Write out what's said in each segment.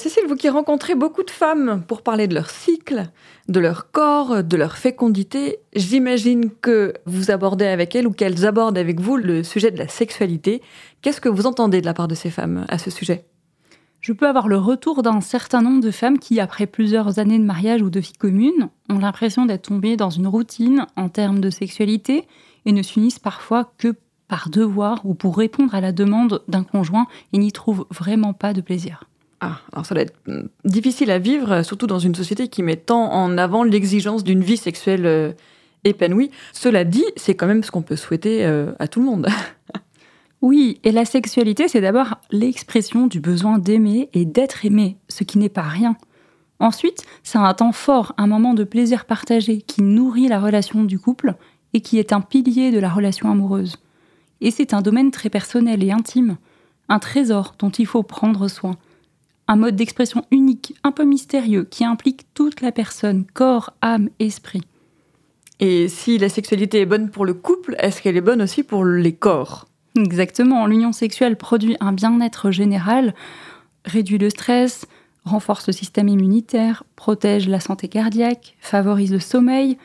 Cécile, vous qui rencontrez beaucoup de femmes pour parler de leur cycle, de leur corps, de leur fécondité, j'imagine que vous abordez avec elles ou qu'elles abordent avec vous le sujet de la sexualité. Qu'est-ce que vous entendez de la part de ces femmes à ce sujet? Je peux avoir le retour d'un certain nombre de femmes qui, après plusieurs années de mariage ou de vie commune, ont l'impression d'être tombées dans une routine en termes de sexualité et ne s'unissent parfois que par devoir ou pour répondre à la demande d'un conjoint et n'y trouvent vraiment pas de plaisir. Ah, alors ça doit être mm, difficile à vivre, surtout dans une société qui met tant en avant l'exigence d'une vie sexuelle euh, épanouie. Cela dit, c'est quand même ce qu'on peut souhaiter euh, à tout le monde. oui, et la sexualité, c'est d'abord l'expression du besoin d'aimer et d'être aimé, ce qui n'est pas rien. Ensuite, c'est un temps fort, un moment de plaisir partagé qui nourrit la relation du couple et qui est un pilier de la relation amoureuse. Et c'est un domaine très personnel et intime, un trésor dont il faut prendre soin un mode d'expression unique, un peu mystérieux, qui implique toute la personne, corps, âme, esprit. Et si la sexualité est bonne pour le couple, est-ce qu'elle est bonne aussi pour les corps? Exactement, l'union sexuelle produit un bien-être général, réduit le stress, renforce le système immunitaire, protège la santé cardiaque, favorise le sommeil,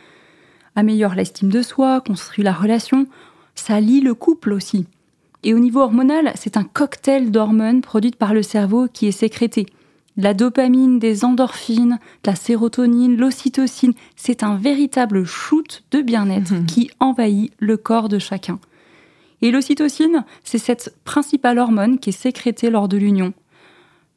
améliore l'estime de soi, construit la relation, ça lie le couple aussi. Et au niveau hormonal, c'est un cocktail d'hormones produites par le cerveau qui est sécrété. La dopamine, des endorphines, la sérotonine, l'ocytocine, c'est un véritable shoot de bien-être mhm. qui envahit le corps de chacun. Et l'ocytocine, c'est cette principale hormone qui est sécrétée lors de l'union.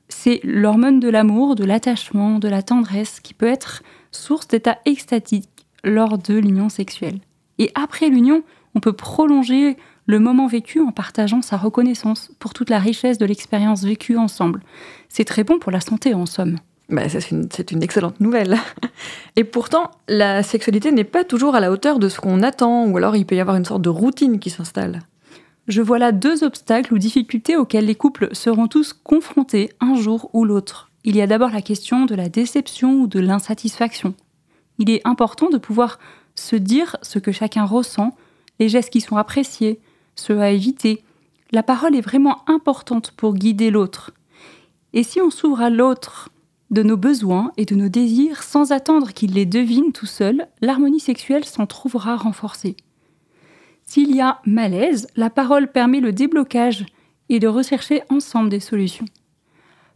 C'est l'hormone de l'amour, de l'attachement, de la tendresse, qui peut être source d'état extatique lors de l'union sexuelle. Et après l'union, on peut prolonger le moment vécu en partageant sa reconnaissance pour toute la richesse de l'expérience vécue ensemble. C'est très bon pour la santé en somme. Bah, c'est une, une, excellente nouvelle. Et pourtant, la sexualité n'est pas toujours à la hauteur de ce qu'on attend, ou alors il peut y avoir une sorte de routine qui s'installe. Je vois là deux obstacles ou difficultés auxquels les couples seront tous confrontés un jour ou l'autre. Il y a d'abord la question de la déception ou de l'insatisfaction. Il est important de pouvoir se dire ce que chacun ressent, les gestes qui sont appréciés, ce à éviter. La parole est vraiment importante pour guider l'autre. Et si on s'ouvre à l'autre de nos besoins et de nos désirs sans attendre qu'il les devine tout seul, l'harmonie sexuelle s'en trouvera renforcée. S'il y a malaise, la parole permet le déblocage et de rechercher ensemble des solutions.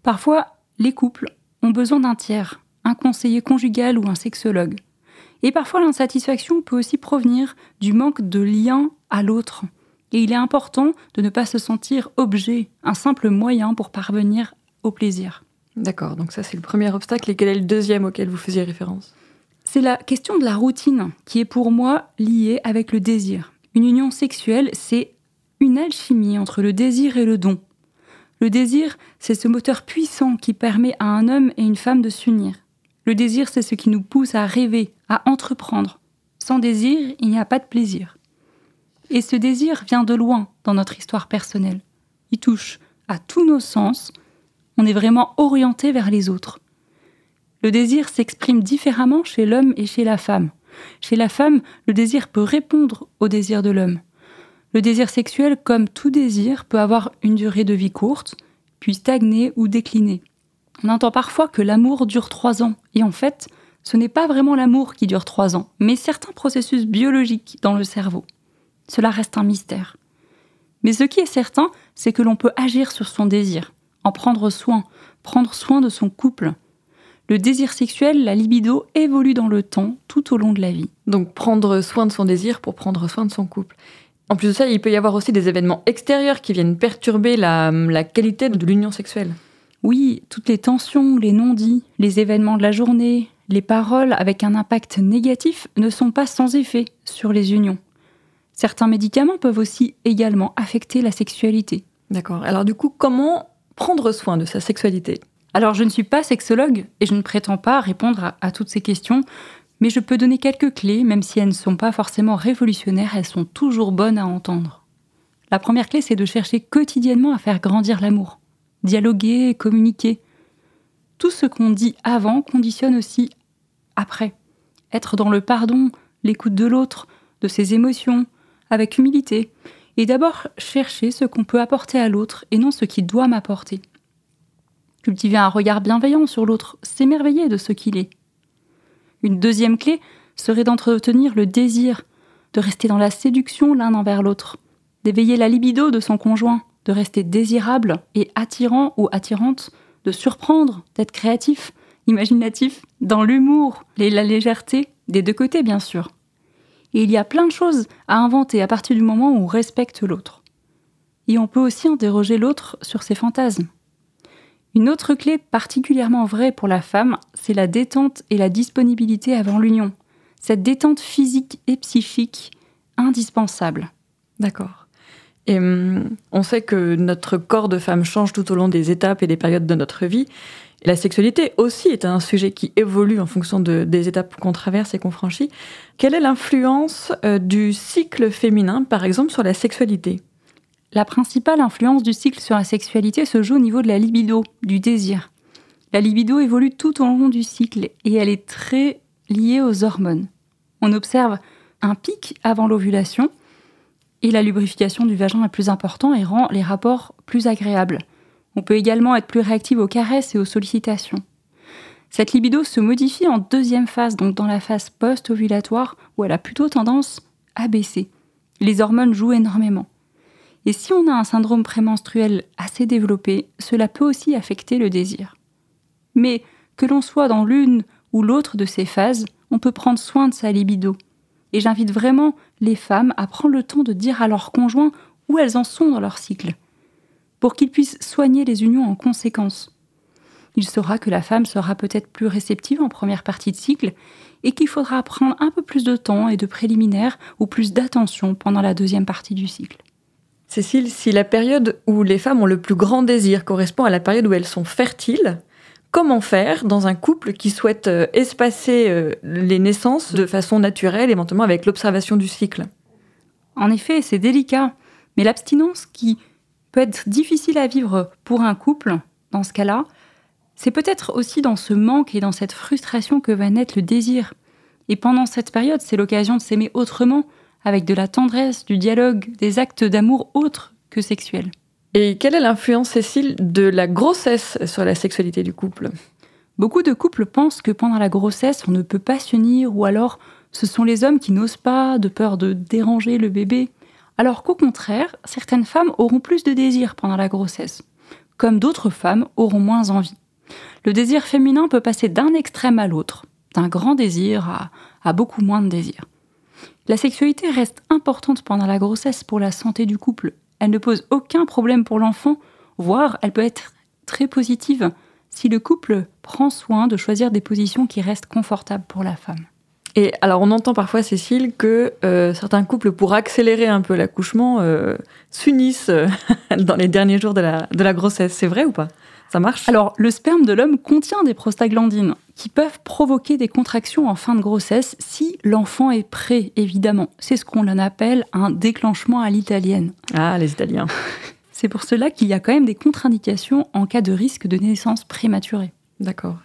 Parfois, les couples ont besoin d'un tiers, un conseiller conjugal ou un sexologue. Et parfois, l'insatisfaction peut aussi provenir du manque de lien à l'autre, et il est important de ne pas se sentir objet, un simple moyen pour parvenir au plaisir. D'accord, donc ça c'est le premier obstacle. Et quel est le deuxième auquel vous faisiez référence? C'est la question de la routine qui est pour moi liée avec le désir. Une union sexuelle, c'est une alchimie entre le désir et le don. Le désir, c'est ce moteur puissant qui permet à un homme et une femme de s'unir. Le désir, c'est ce qui nous pousse à rêver, à entreprendre. Sans désir, il n'y a pas de plaisir. Et ce désir vient de loin dans notre histoire personnelle. Il touche à tous nos sens. On est vraiment orienté vers les autres. Le désir s'exprime différemment chez l'homme et chez la femme. Chez la femme, le désir peut répondre au désir de l'homme. Le désir sexuel, comme tout désir, peut avoir une durée de vie courte, puis stagner ou décliner. On entend parfois que l'amour dure trois ans, et en fait, ce n'est pas vraiment l'amour qui dure trois ans, mais certains processus biologiques dans le cerveau cela reste un mystère. Mais ce qui est certain, c'est que l'on peut agir sur son désir. en prendre soin, prendre soin de son couple. Le désir sexuel, la libido, évolue dans le temps tout au long de la vie. Donc prendre soin de son désir pour prendre soin de son couple. En plus de ça, il peut y avoir aussi des événements extérieurs qui viennent perturber la, la qualité de l'union sexuelle. Oui, toutes les tensions, les non-dits, les événements de la journée, les paroles avec un impact négatif ne sont pas sans effet sur les unions. Certains médicaments peuvent aussi également affecter la sexualité. D'accord. Alors du coup, comment prendre soin de sa sexualité? Alors je ne suis pas sexologue et je ne prétends pas répondre à, à toutes ces questions, mais je peux donner quelques clés, même si elles ne sont pas forcément révolutionnaires, elles sont toujours bonnes à entendre. La première clé, c'est de chercher quotidiennement à faire grandir l'amour, dialoguer, communiquer. Tout ce qu'on dit avant conditionne aussi après. Être dans le pardon, l'écoute de l'autre, de ses émotions, avec humilité, et d'abord chercher ce qu'on peut apporter à l'autre et non ce qu'il doit m'apporter. Cultiver un regard bienveillant sur l'autre, s'émerveiller de ce qu'il est. Une deuxième clé serait d'entretenir le désir, de rester dans la séduction l'un envers l'autre, d'éveiller la libido de son conjoint, de rester désirable et attirant ou attirante, de surprendre, d'être créatif, imaginatif, dans l'humour et la légèreté, des deux côtés bien sûr. Et il y a plein de choses à inventer à partir du moment où on respecte l'autre. Et on peut aussi interroger l'autre sur ses fantasmes. Une autre clé particulièrement vraie pour la femme, c'est la détente et la disponibilité avant l'union. Cette détente physique et psychique indispensable. D'accord. Et hum, on sait que notre corps de femme change tout au long des étapes et des périodes de notre vie. La sexualité aussi est un sujet qui évolue en fonction de, des étapes qu'on traverse et qu'on franchit. Quelle est l'influence euh, du cycle féminin, par exemple, sur la sexualité? La principale influence du cycle sur la sexualité se joue au niveau de la libido, du désir. La libido évolue tout au long du cycle et elle est très liée aux hormones. On observe un pic avant l'ovulation et la lubrification du vagin est plus importante et rend les rapports plus agréables. On peut également être plus réactive aux caresses et aux sollicitations. Cette libido se modifie en deuxième phase, donc dans la phase post-ovulatoire, où elle a plutôt tendance à baisser. Les hormones jouent énormément. Et si on a un syndrome prémenstruel assez développé, cela peut aussi affecter le désir. Mais que l'on soit dans l'une ou l'autre de ces phases, on peut prendre soin de sa libido. Et j'invite vraiment les femmes à prendre le temps de dire à leur conjoint où elles en sont dans leur cycle pour qu'il puisse soigner les unions en conséquence. Il saura que la femme sera peut-être plus réceptive en première partie de cycle et qu'il faudra prendre un peu plus de temps et de préliminaires ou plus d'attention pendant la deuxième partie du cycle. Cécile, si la période où les femmes ont le plus grand désir correspond à la période où elles sont fertiles, comment faire dans un couple qui souhaite euh, espacer euh, les naissances de façon naturelle, éventuellement avec l'observation du cycle? En effet, c'est délicat, mais l'abstinence qui peut être difficile à vivre pour un couple, dans ce cas-là, c'est peut-être aussi dans ce manque et dans cette frustration que va naître le désir. Et pendant cette période, c'est l'occasion de s'aimer autrement, avec de la tendresse, du dialogue, des actes d'amour autres que sexuels. Et quelle est l'influence, Cécile, de la grossesse sur la sexualité du couple? Beaucoup de couples pensent que pendant la grossesse, on ne peut pas s'unir, ou alors ce sont les hommes qui n'osent pas, de peur de déranger le bébé alors qu'au contraire, certaines femmes auront plus de désir pendant la grossesse, comme d'autres femmes auront moins envie. Le désir féminin peut passer d'un extrême à l'autre, d'un grand désir à, beaucoup moins de désir. La sexualité reste importante pendant la grossesse pour la santé du couple. Elle ne pose aucun problème pour l'enfant, voire elle peut être très positive si le couple prend soin de choisir des positions qui restent confortables pour la femme. Et alors, on entend parfois, Cécile, que euh, certains couples, pour accélérer un peu l'accouchement, euh, s'unissent euh, dans les derniers jours de la, de la grossesse. C'est vrai ou pas? Ça marche? Alors, le sperme de l'homme contient des prostaglandines qui peuvent provoquer des contractions en fin de grossesse si l'enfant est prêt, évidemment. C'est ce qu'on appelle un déclenchement à l'italienne. Ah, les Italiens. C'est pour cela qu'il y a quand même des contre-indications en cas de risque de naissance prématurée. D'accord.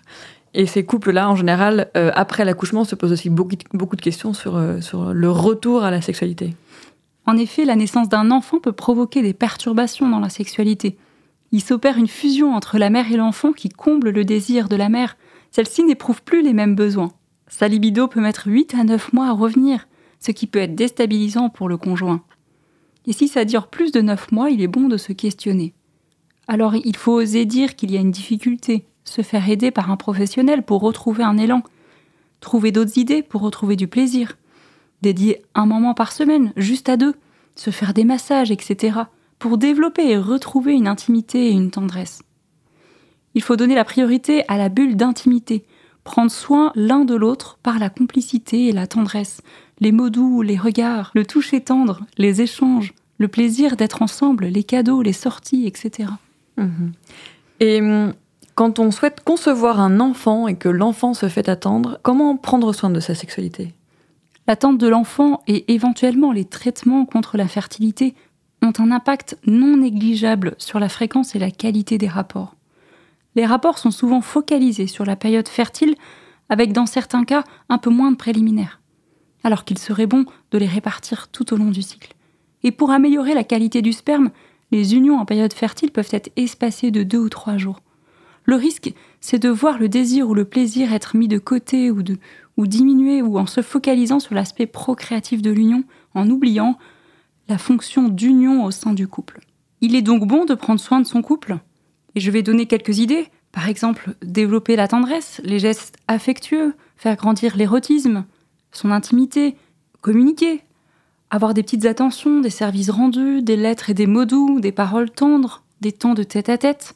Et ces couples-là, en général, euh, après l'accouchement, se posent aussi beaucoup, de questions sur, euh, sur le retour à la sexualité. En effet, la naissance d'un enfant peut provoquer des perturbations dans la sexualité. Il s'opère une fusion entre la mère et l'enfant qui comble le désir de la mère. Celle-ci n'éprouve plus les mêmes besoins. Sa libido peut mettre 8 à 9 mois à revenir, ce qui peut être déstabilisant pour le conjoint. Et si ça dure plus de 9 mois, il est bon de se questionner. Alors il faut oser dire qu'il y a une difficulté, se faire aider par un professionnel pour retrouver un élan, trouver d'autres idées pour retrouver du plaisir, dédier un moment par semaine, juste à deux, se faire des massages, etc., pour développer et retrouver une intimité et une tendresse. Il faut donner la priorité à la bulle d'intimité, prendre soin l'un de l'autre par la complicité et la tendresse, les mots doux, les regards, le toucher tendre, les échanges, le plaisir d'être ensemble, les cadeaux, les sorties, etc. Et quand on souhaite concevoir un enfant et que l'enfant se fait attendre, comment prendre soin de sa sexualité? L'attente de l'enfant et éventuellement les traitements contre la fertilité ont un impact non négligeable sur la fréquence et la qualité des rapports. Les rapports sont souvent focalisés sur la période fertile, avec dans certains cas un peu moins de préliminaires, alors qu'il serait bon de les répartir tout au long du cycle. Et pour améliorer la qualité du sperme, les unions en période fertile peuvent être espacées de deux ou trois jours. Le risque, c'est de voir le désir ou le plaisir être mis de côté ou, de, ou diminuer ou en se focalisant sur l'aspect procréatif de l'union, en oubliant la fonction d'union au sein du couple. Il est donc bon de prendre soin de son couple? Et je vais donner quelques idées. Par exemple, développer la tendresse, les gestes affectueux, faire grandir l'érotisme, son intimité, communiquer, avoir des petites attentions, des services rendus, des lettres et des mots doux, des paroles tendres, des temps de tête à tête,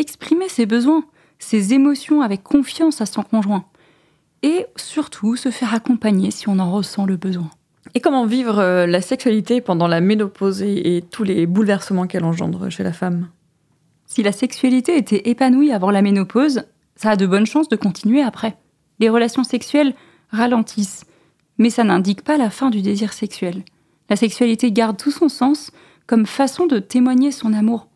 exprimer ses besoins, ses émotions avec confiance à son conjoint. Et surtout, se faire accompagner si on en ressent le besoin. Et comment vivre euh, la sexualité pendant la ménopause et tous les bouleversements qu'elle engendre chez la femme? Si la sexualité était épanouie avant la ménopause, ça a de bonnes chances de continuer après. Les relations sexuelles ralentissent, mais ça n'indique pas la fin du désir sexuel. La sexualité garde tout son sens comme façon de témoigner son amour.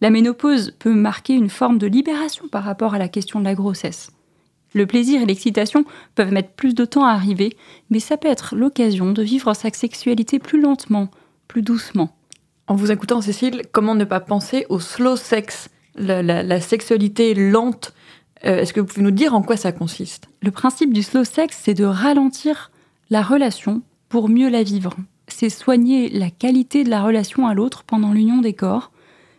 La ménopause peut marquer une forme de libération par rapport à la question de la grossesse. Le plaisir et l'excitation peuvent mettre plus de temps à arriver, mais ça peut être l'occasion de vivre sa sexualité plus lentement, plus doucement. En vous écoutant, Cécile, comment ne pas penser au slow sex, la, sexualité lente? Euh, Est-ce que vous pouvez nous dire en quoi ça consiste? Le principe du slow sex, c'est de ralentir la relation pour mieux la vivre. C'est soigner la qualité de la relation à l'autre pendant l'union des corps.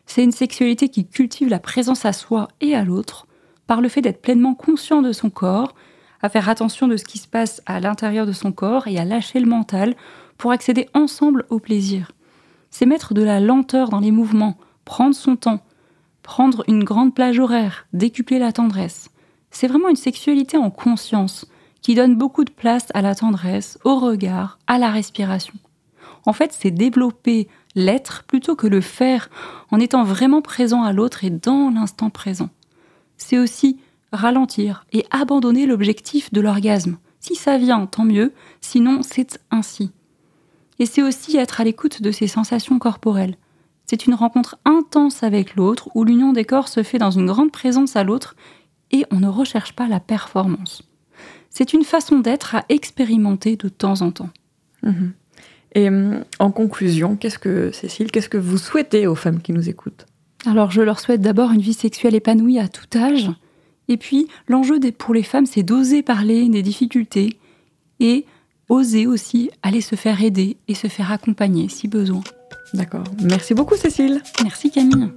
C'est une sexualité qui cultive la présence à soi et à l'autre par le fait d'être pleinement conscient de son corps, à faire attention de ce qui se passe à l'intérieur de son corps et à lâcher le mental pour accéder ensemble au plaisir. C'est mettre de la lenteur dans les mouvements, prendre son temps, prendre une grande plage horaire, décupler la tendresse. C'est vraiment une sexualité en conscience qui donne beaucoup de place à la tendresse, au regard, à la respiration. En fait, c'est développer l'être plutôt que le faire en étant vraiment présent à l'autre et dans l'instant présent c'est aussi ralentir et abandonner l'objectif de l'orgasme. Si ça vient, tant mieux, sinon c'est ainsi. Et c'est aussi être à l'écoute de ses sensations corporelles. C'est une rencontre intense avec l'autre où l'union des corps se fait dans une grande présence à l'autre et on ne recherche pas la performance. C'est une façon d'être à expérimenter de temps en temps. Mhm. Et hum, en conclusion, qu'est-ce que Cécile, qu'est-ce que vous souhaitez aux femmes qui nous écoutent? Alors je leur souhaite d'abord une vie sexuelle épanouie à tout âge. Et puis l'enjeu pour les femmes, c'est d'oser parler des difficultés et oser aussi aller se faire aider et se faire accompagner si besoin. D'accord. Merci beaucoup Cécile. Merci Camille.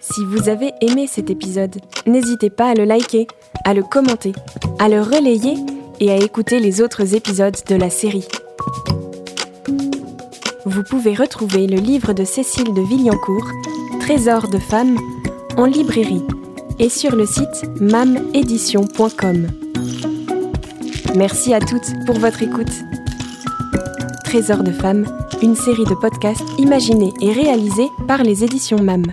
Si vous avez aimé cet épisode, n'hésitez pas à le liker, à le commenter, à le relayer et à écouter les autres épisodes de la série. Vous pouvez retrouver le livre de Cécile de Villancourt, Trésor de femmes, en librairie et sur le site mamédition.com. Merci à toutes pour votre écoute. Trésor de femmes, une série de podcasts imaginés et réalisés par les éditions MAM.